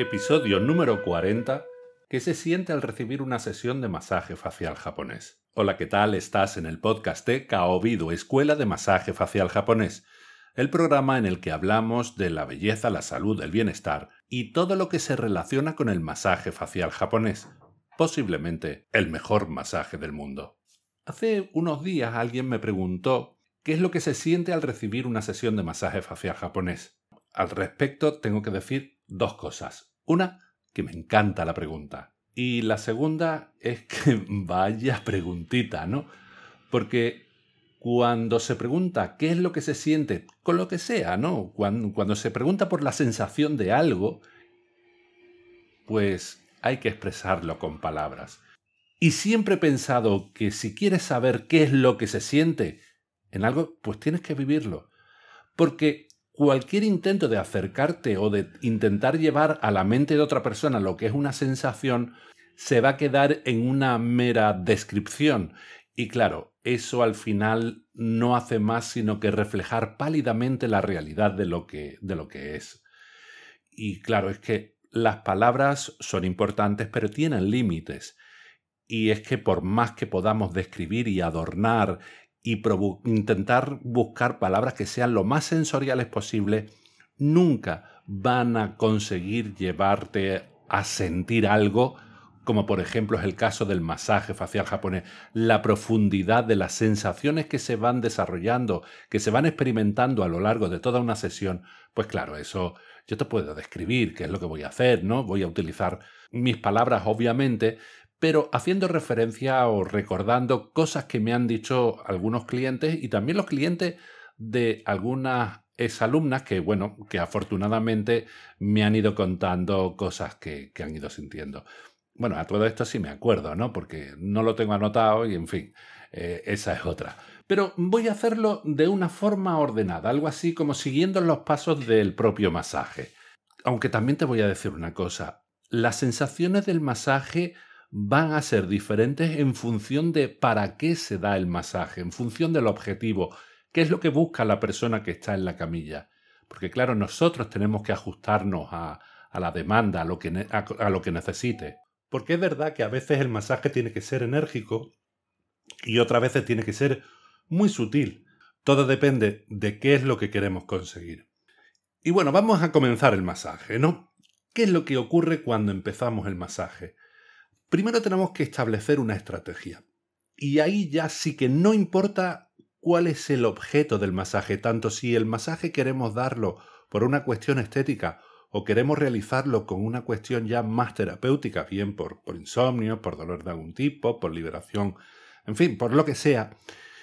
Episodio número 40. ¿Qué se siente al recibir una sesión de masaje facial japonés? Hola, ¿qué tal? Estás en el podcast de Kaobido, Escuela de Masaje Facial Japonés, el programa en el que hablamos de la belleza, la salud, el bienestar y todo lo que se relaciona con el masaje facial japonés, posiblemente el mejor masaje del mundo. Hace unos días alguien me preguntó qué es lo que se siente al recibir una sesión de masaje facial japonés. Al respecto tengo que decir dos cosas. Una, que me encanta la pregunta. Y la segunda es que vaya preguntita, ¿no? Porque cuando se pregunta qué es lo que se siente, con lo que sea, ¿no? Cuando, cuando, se pregunta por la sensación de algo, pues hay que expresarlo con palabras. Y siempre he pensado que si quieres saber qué es lo que se siente en algo, pues tienes que vivirlo. Porque cualquier intento de acercarte o de intentar llevar a la mente de otra persona lo que es una sensación se va a quedar en una mera descripción. Y claro, eso al final no hace más sino que reflejar pálidamente la realidad de lo que, de lo que es. Y claro, es que las palabras son importantes, pero tienen límites. Y es que por más que podamos describir y adornar y intentar buscar palabras que sean lo más sensoriales posible, nunca van a conseguir llevarte a sentir algo, como por ejemplo es el caso del masaje facial japonés, la profundidad de las sensaciones que se van desarrollando, que se van experimentando a lo largo de toda una sesión, pues claro, eso yo te puedo describir qué es lo que voy a hacer, ¿no? Voy a utilizar mis palabras, obviamente, pero haciendo referencia o recordando cosas que me han dicho algunos clientes y también los clientes de algunas exalumnas que, bueno, que afortunadamente me han ido contando cosas que, han ido sintiendo. Bueno, a todo esto sí me acuerdo, ¿no? Porque no lo tengo anotado y, en fin, eh, esa es otra. Pero voy a hacerlo de una forma ordenada, algo así como siguiendo los pasos del propio masaje. Aunque también te voy a decir una cosa, las sensaciones del masaje van a ser diferentes en función de para qué se da el masaje, en función del objetivo, qué es lo que busca la persona que está en la camilla. Porque claro, nosotros tenemos que ajustarnos a, la demanda, a lo, que, a lo que necesite. Porque es verdad que a veces el masaje tiene que ser enérgico y otras veces tiene que ser muy sutil. Todo depende de qué es lo que queremos conseguir. Y bueno, vamos a comenzar el masaje, ¿no? ¿Qué es lo que ocurre cuando empezamos el masaje? Primero tenemos que establecer una estrategia. Y ahí ya sí que no importa cuál es el objeto del masaje, tanto si el masaje queremos darlo por una cuestión estética o queremos realizarlo con una cuestión ya más terapéutica, bien por, por insomnio, por dolor de algún tipo, por liberación, en fin, por lo que sea,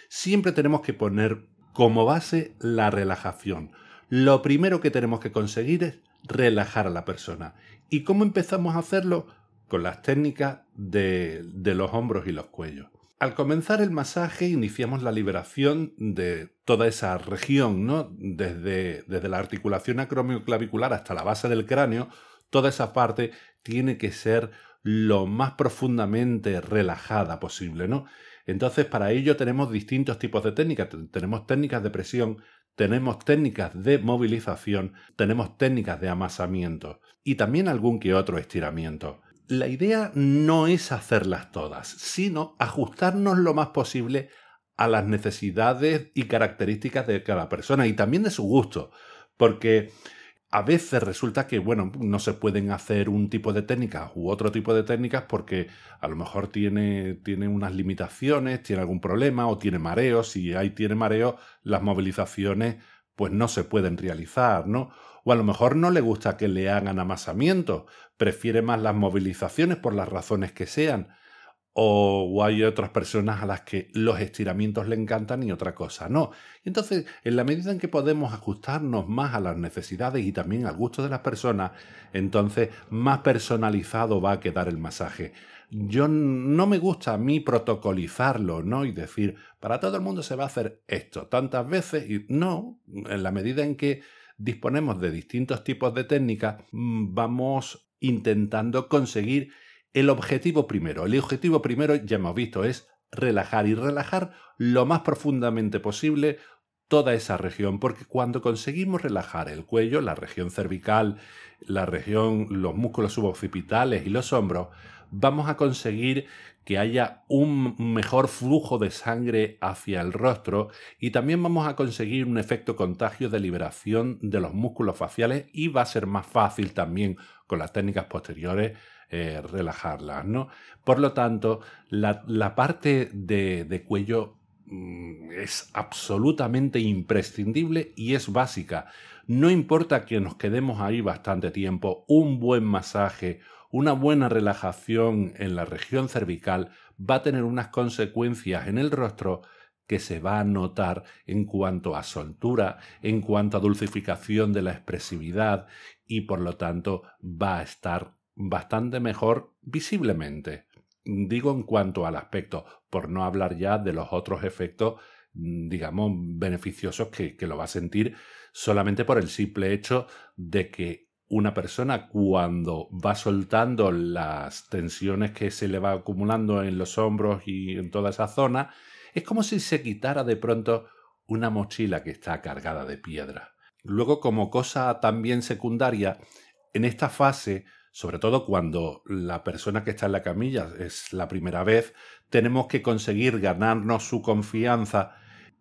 siempre tenemos que poner como base la relajación. Lo primero que tenemos que conseguir es relajar a la persona. ¿Y cómo empezamos a hacerlo? Con las técnicas de, los hombros y los cuellos. Al comenzar el masaje iniciamos la liberación de toda esa región, ¿no? Desde, desde la articulación acromioclavicular hasta la base del cráneo, toda esa parte tiene que ser lo más profundamente relajada posible, ¿no? Entonces, para ello tenemos distintos tipos de técnicas. Tenemos técnicas de presión, tenemos técnicas de movilización, tenemos técnicas de amasamiento y también algún que otro estiramiento la idea no es hacerlas todas, sino ajustarnos lo más posible a las necesidades y características de cada persona y también de su gusto, porque a veces resulta que, bueno, no se pueden hacer un tipo de técnicas u otro tipo de técnicas porque a lo mejor tiene, tiene unas limitaciones, tiene algún problema o tiene mareos. Si ahí tiene mareo, las movilizaciones pues no se pueden realizar, ¿no? O a lo mejor no le gusta que le hagan amasamiento, prefiere más las movilizaciones por las razones que sean. O, hay otras personas a las que los estiramientos le encantan y otra cosa no. Y entonces, en la medida en que podemos ajustarnos más a las necesidades y también al gusto de las personas, entonces más personalizado va a quedar el masaje. Yo no me gusta a mí protocolizarlo, ¿no? Y decir, para todo el mundo se va a hacer esto tantas veces y no, en la medida en que disponemos de distintos tipos de técnicas, mm, vamos intentando conseguir el objetivo primero. El objetivo primero, ya hemos visto, es relajar y relajar lo más profundamente posible toda esa región, porque cuando conseguimos relajar el cuello, la región cervical, la región, los músculos suboccipitales y los hombros, vamos a conseguir que haya un mejor flujo de sangre hacia el rostro y también vamos a conseguir un efecto contagio de liberación de los músculos faciales y va a ser más fácil también con las técnicas posteriores eh, relajarlas, ¿no? Por lo tanto, la, parte de, cuello mm, es absolutamente imprescindible y es básica. No importa que nos quedemos ahí bastante tiempo, un buen masaje, una buena relajación en la región cervical va a tener unas consecuencias en el rostro que se va a notar en cuanto a soltura, en cuanto a dulcificación de la expresividad y por lo tanto va a estar bastante mejor visiblemente. Digo en cuanto al aspecto, por no hablar ya de los otros efectos, digamos, beneficiosos que, que lo va a sentir solamente por el simple hecho de que una persona cuando va soltando las tensiones que se le va acumulando en los hombros y en toda esa zona, es como si se quitara de pronto una mochila que está cargada de piedra. Luego, como cosa también secundaria, en esta fase sobre todo cuando la persona que está en la camilla es la primera vez, tenemos que conseguir ganarnos su confianza,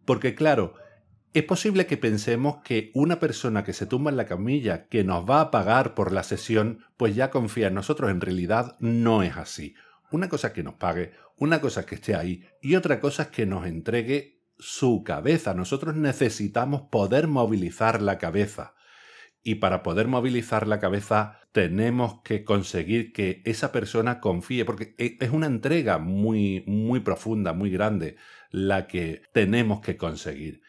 porque claro, es posible que pensemos que una persona que se tumba en la camilla, que nos va a pagar por la sesión, pues ya confía en nosotros. En realidad no es así. Una cosa es que nos pague, una cosa es que esté ahí y otra cosa es que nos entregue su cabeza. Nosotros necesitamos poder movilizar la cabeza. Y para poder movilizar la cabeza tenemos que conseguir que esa persona confíe, porque e, es una entrega muy, muy profunda, muy grande, la que tenemos que conseguir.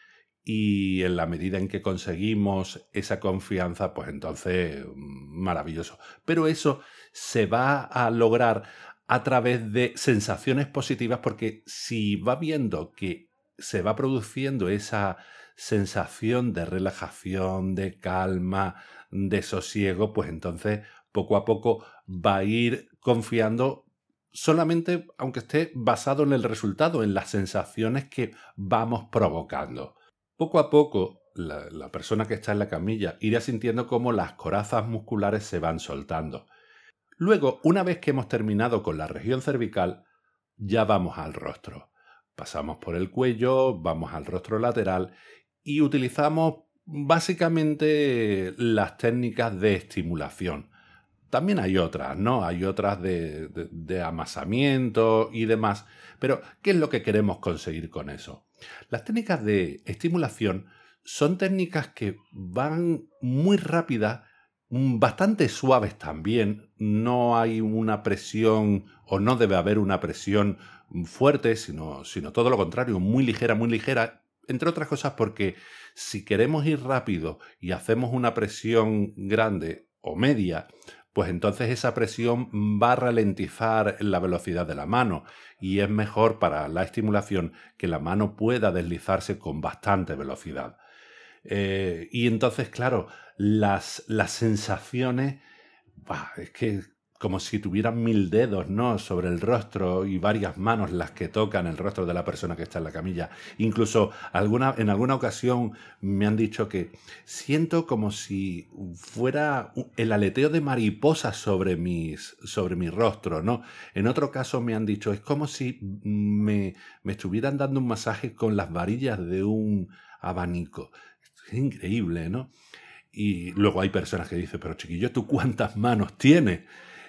Y en la medida en que conseguimos esa confianza, pues entonces maravilloso. Pero eso se va a lograr a través de sensaciones positivas, porque si va viendo que se va produciendo esa sensación de relajación, de calma, de sosiego, pues entonces poco a poco va a ir confiando solamente aunque esté basado en el resultado, en las sensaciones que vamos provocando. Poco a poco, la, persona que está en la camilla irá sintiendo cómo las corazas musculares se van soltando. Luego, una vez que hemos terminado con la región cervical, ya vamos al rostro. Pasamos por el cuello, vamos al rostro lateral y utilizamos básicamente las técnicas de estimulación. También hay otras, ¿no? Hay otras de, de, amasamiento y demás. Pero, ¿qué es lo que queremos conseguir con eso? Las técnicas de estimulación son técnicas que van muy rápidas, bastante suaves también. No hay una presión o no debe haber una presión fuerte, sino, sino todo lo contrario, muy ligera, muy ligera entre otras cosas porque si queremos ir rápido y hacemos una presión grande o media, pues entonces esa presión va a ralentizar la velocidad de la mano y es mejor para la estimulación que la mano pueda deslizarse con bastante velocidad. Eh, y entonces, claro, las, las sensaciones, es que como si tuvieran mil dedos, ¿no? Sobre el rostro y varias manos las que tocan el rostro de la persona que está en la camilla. Incluso en alguna ocasión me han dicho que siento como si fuera el aleteo de mariposas sobre, mis, sobre mi rostro, ¿no? En otro caso me han dicho, es como si me, me estuvieran dando un masaje con las varillas de un abanico. Es increíble, ¿no? Y luego hay personas que dicen, pero chiquillo, ¿tú cuántas manos tienes?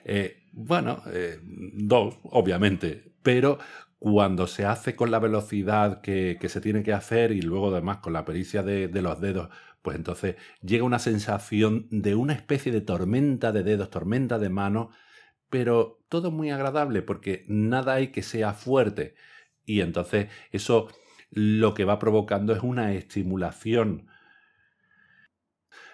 Eh, bueno, eh, dos, obviamente, pero cuando se hace con la velocidad que, se tiene que hacer y luego además con la pericia de, los dedos, pues entonces llega una sensación de una especie de tormenta de dedos, tormenta de manos, pero todo muy agradable porque nada hay que sea fuerte. Y entonces eso lo que va provocando es una estimulación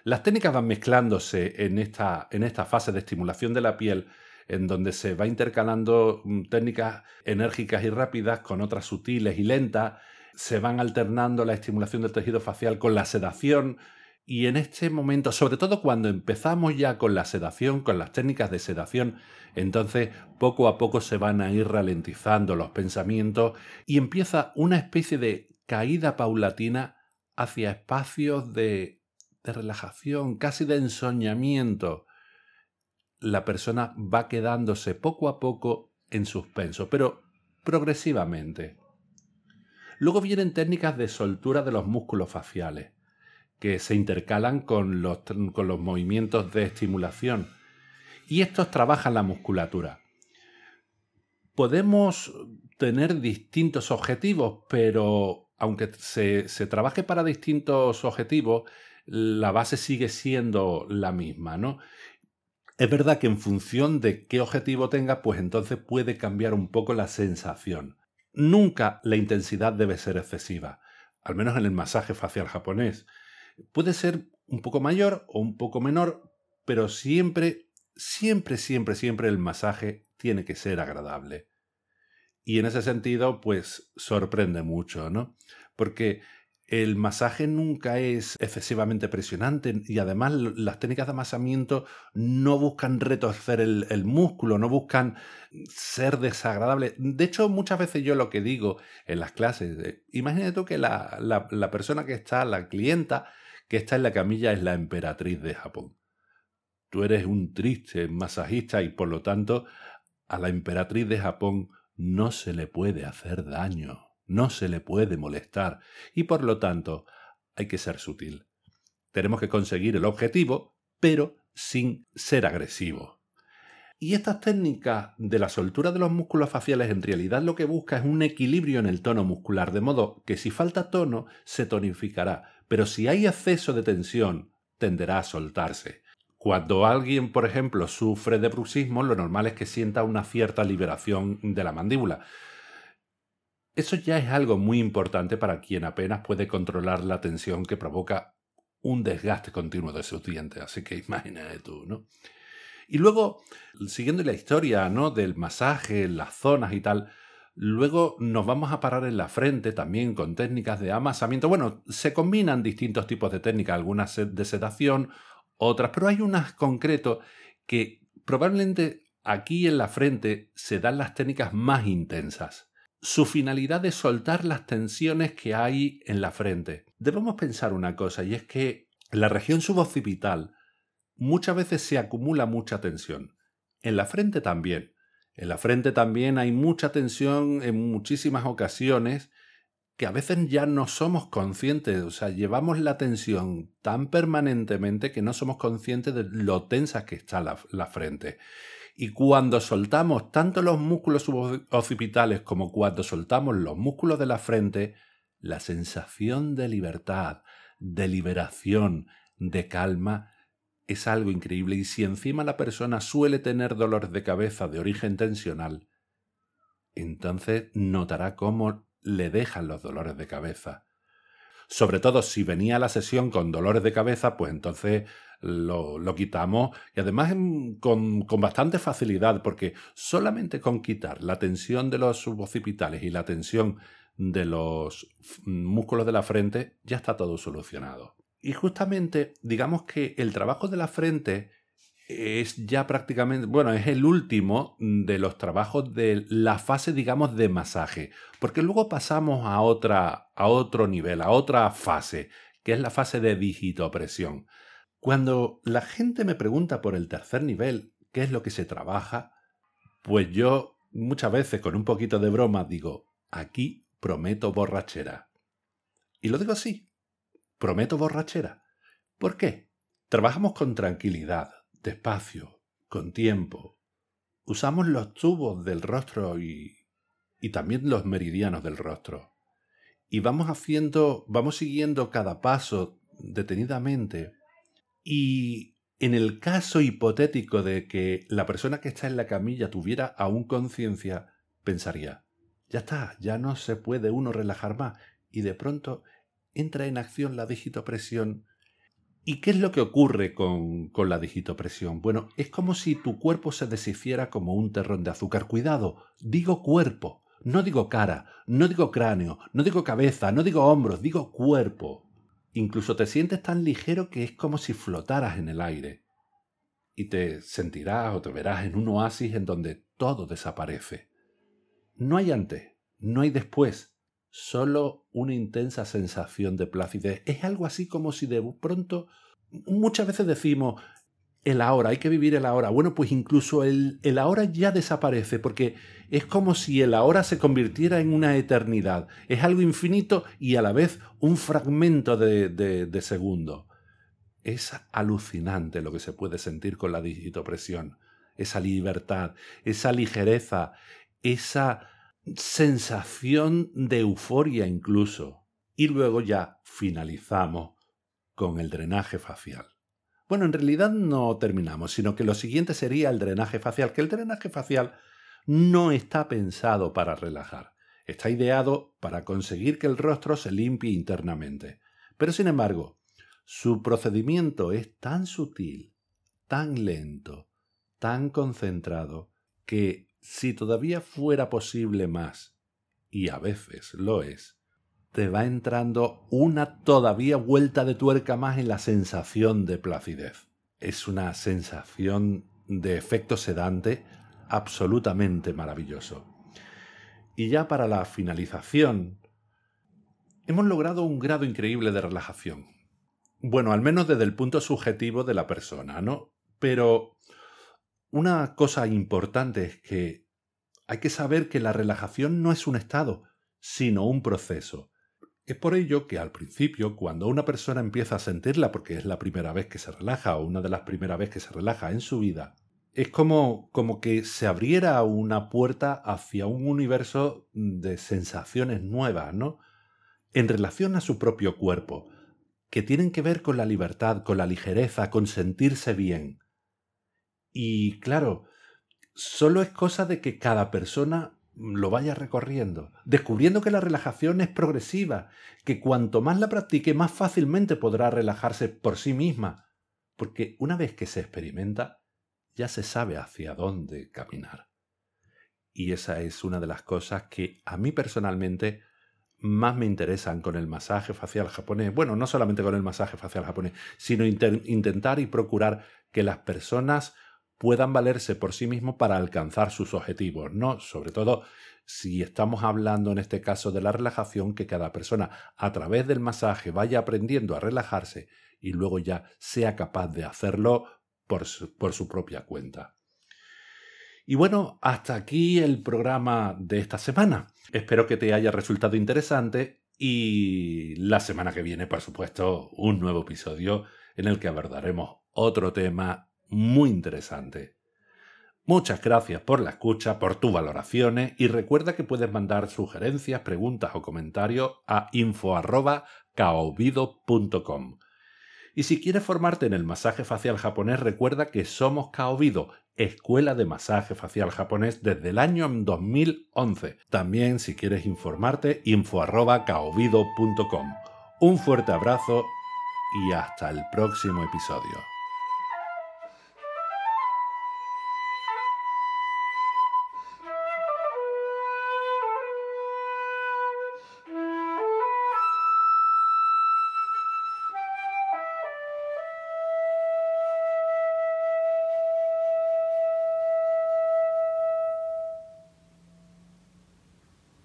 las técnicas van mezclándose en esta, en esta fase de estimulación de la piel, en donde se va intercalando mm, técnicas enérgicas y rápidas con otras sutiles y lentas, se van alternando la estimulación del tejido facial con la sedación, y en este momento, sobre todo cuando empezamos ya con la sedación, con las técnicas de sedación, entonces poco a poco se van a ir ralentizando los pensamientos y empieza una especie de caída paulatina hacia espacios de, de relajación, casi de ensoñamiento, la persona va quedándose poco a poco en suspenso, pero progresivamente. Luego vienen técnicas de soltura de los músculos faciales, que se intercalan con los, con los movimientos de estimulación, y estos trabajan la musculatura. Podemos tener distintos objetivos, pero aunque se, se trabaje para distintos objetivos, la base sigue siendo la misma, ¿no? Es verdad que en función de qué objetivo tenga, pues entonces puede cambiar un poco la sensación. Nunca la intensidad debe ser excesiva, al menos en el masaje facial japonés. Puede ser un poco mayor o un poco menor, pero siempre, siempre, siempre, siempre el masaje tiene que ser agradable. Y en ese sentido, pues sorprende mucho, ¿no? Porque el masaje nunca es excesivamente presionante y además las técnicas de amasamiento no buscan retorcer el, músculo, no buscan ser desagradables. De hecho, muchas veces yo lo que digo en las clases, eh, imagínate tú que la, la persona que está, la clienta que está en la camilla es la emperatriz de Japón. Tú eres un triste masajista y por lo tanto a la emperatriz de Japón no se le puede hacer daño no se le puede molestar y por lo tanto hay que ser sutil. Tenemos que conseguir el objetivo, pero sin ser agresivo. Y estas técnicas de la soltura de los músculos faciales en realidad lo que busca es un equilibrio en el tono muscular, de modo que si falta tono se tonificará, pero si hay exceso de tensión tenderá a soltarse. Cuando alguien, por ejemplo, sufre de bruxismo, lo normal es que sienta una cierta liberación de la mandíbula. Eso ya es algo muy importante para quien apenas puede controlar la tensión que provoca un desgaste continuo de sus dientes. Así que imagínate tú, ¿no? Y luego, siguiendo la historia, ¿no? Del masaje, las zonas y tal, luego nos vamos a parar en la frente también con técnicas de amasamiento. Bueno, se combinan distintos tipos de técnicas, algunas de sedación, otras, pero hay unas concreto que probablemente aquí en la frente se dan las técnicas más intensas su finalidad es soltar las tensiones que hay en la frente. Debemos pensar una cosa, y es que en la región suboccipital muchas veces se acumula mucha tensión. En la frente también. En la frente también hay mucha tensión en muchísimas ocasiones que a veces ya no somos conscientes, o sea, llevamos la tensión tan permanentemente que no somos conscientes de lo tensa que está la, frente. Y cuando soltamos tanto los músculos suboccipitales como cuando soltamos los músculos de la frente, la sensación de libertad, de liberación, de calma, es algo increíble. Y si encima la persona suele tener dolores de cabeza de origen tensional, entonces notará cómo le dejan los dolores de cabeza. Sobre todo si venía a la sesión con dolores de cabeza, pues entonces lo, quitamos y además con, con, bastante facilidad, porque solamente con quitar la tensión de los suboccipitales y la tensión de los músculos de la frente, ya está todo solucionado. Y justamente, digamos que el trabajo de la frente es ya prácticamente, bueno, es el último de los trabajos de la fase, digamos, de masaje, porque luego pasamos a otra, a otro nivel, a otra fase, que es la fase de digitopresión. Cuando la gente me pregunta por el tercer nivel, qué es lo que se trabaja, pues yo muchas veces con un poquito de broma digo, aquí prometo borrachera. Y lo digo así, prometo borrachera. ¿Por qué? Trabajamos con tranquilidad, despacio, con tiempo. Usamos los tubos del rostro y, y también los meridianos del rostro. Y vamos haciendo, vamos siguiendo cada paso detenidamente y en el caso hipotético de que la persona que está en la camilla tuviera aún conciencia, pensaría, ya está, ya no se puede uno relajar más, y de pronto entra en acción la digitopresión. ¿Y qué es lo que ocurre con, con la digitopresión? Bueno, es como si tu cuerpo se deshiciera como un terrón de azúcar. Cuidado, digo cuerpo, no digo cara, no digo cráneo, no digo cabeza, no digo hombros, digo cuerpo. Incluso te sientes tan ligero que es como si flotaras en el aire. Y te sentirás o te verás en un oasis en donde todo desaparece. No hay antes, no hay después, solo una intensa sensación de placidez. Es algo así como si de pronto, muchas veces decimos, el ahora, hay que vivir el ahora. Bueno, pues incluso el, el, ahora ya desaparece porque es como si el ahora se convirtiera en una eternidad. Es algo infinito y a la vez un fragmento de, de, de segundo. Es alucinante lo que se puede sentir con la digitopresión. Esa libertad, esa ligereza, esa sensación de euforia incluso. Y luego ya finalizamos con el drenaje facial. Bueno, en realidad no terminamos, sino que lo siguiente sería el drenaje facial, que el drenaje facial no está pensado para relajar, está ideado para conseguir que el rostro se limpie internamente. Pero sin embargo, su procedimiento es tan sutil, tan lento, tan concentrado, que si todavía fuera posible más, y a veces lo es, te va entrando una todavía vuelta de tuerca más en la sensación de placidez. Es una sensación de efecto sedante absolutamente maravilloso. Y ya para la finalización, hemos logrado un grado increíble de relajación. Bueno, al menos desde el punto subjetivo de la persona, ¿no? Pero una cosa importante es que hay que saber que la relajación no es un estado, sino un proceso. Es por ello que al principio, cuando una persona empieza a sentirla porque es la primera vez que se relaja o una de las primeras veces que se relaja en su vida, es como, como que se abriera una puerta hacia un universo de sensaciones nuevas, ¿no? En relación a su propio cuerpo, que tienen que ver con la libertad, con la ligereza, con sentirse bien. Y claro, solo es cosa de que cada persona lo vaya recorriendo, descubriendo que la relajación es progresiva, que cuanto más la practique, más fácilmente podrá relajarse por sí misma, porque una vez que se experimenta, ya se sabe hacia dónde caminar. Y esa es una de las cosas que a mí personalmente más me interesan con el masaje facial japonés. Bueno, no solamente con el masaje facial japonés, sino intentar y procurar que las personas puedan valerse por sí mismos para alcanzar sus objetivos, ¿no? Sobre todo si estamos hablando en este caso de la relajación, que cada persona a través del masaje vaya aprendiendo a relajarse y luego ya sea capaz de hacerlo por su, por su propia cuenta. Y bueno, hasta aquí el programa de esta semana. Espero que te haya resultado interesante y la semana que viene, por supuesto, un nuevo episodio en el que abordaremos otro tema muy interesante. Muchas gracias por la escucha, por tus valoraciones y recuerda que puedes mandar sugerencias, preguntas o comentarios a info.kaobido.com. Y si quieres formarte en el masaje facial japonés, recuerda que somos Kaobido, Escuela de Masaje Facial Japonés desde el año 2011. También si quieres informarte, info.kaobido.com. Un fuerte abrazo y hasta el próximo episodio.